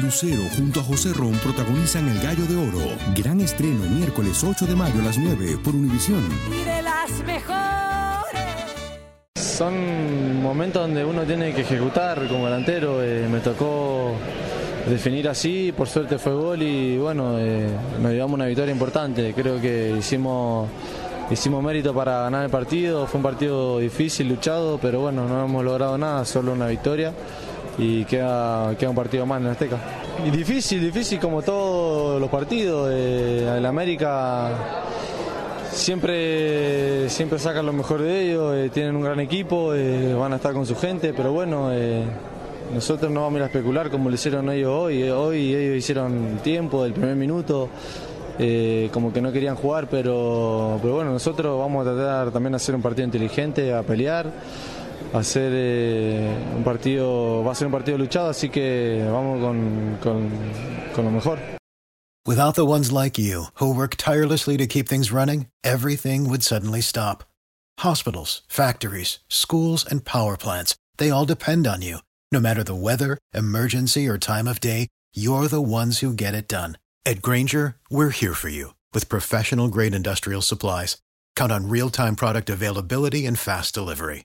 Lucero junto a José Ron protagonizan El Gallo de Oro. Gran estreno miércoles 8 de mayo a las 9 por Univisión. Y de las mejores. Son momentos donde uno tiene que ejecutar como delantero. eh, me tocó definir así, por suerte fue gol y bueno, eh, nos llevamos una victoria importante. Creo que hicimos, hicimos mérito para ganar el partido. Fue un partido difícil, luchado, pero bueno, no hemos logrado nada, solo una victoria y queda, queda un partido más en Azteca. Y difícil, difícil como todos los partidos. Eh, el América siempre, siempre sacan lo mejor de ellos, eh, tienen un gran equipo, eh, van a estar con su gente, pero bueno, eh, nosotros no vamos a ir a especular como lo hicieron ellos hoy. Hoy ellos hicieron tiempo del primer minuto. como que no querían jugar, pero, pero bueno, nosotros vamos a tratar también de hacer un partido inteligente, a pelear, hacer eh, un partido, va a ser un partido luchado, así que vamos con, con, con lo mejor. Without the ones like you, who work tirelessly to keep things running, everything would suddenly stop. Hospitals, factories, schools, and power plants, they all depend on you. No matter the weather, emergency, or time of day, you're the ones who get it done. At Granger, we're here for you with professional grade industrial supplies. Count on real time product availability and fast delivery.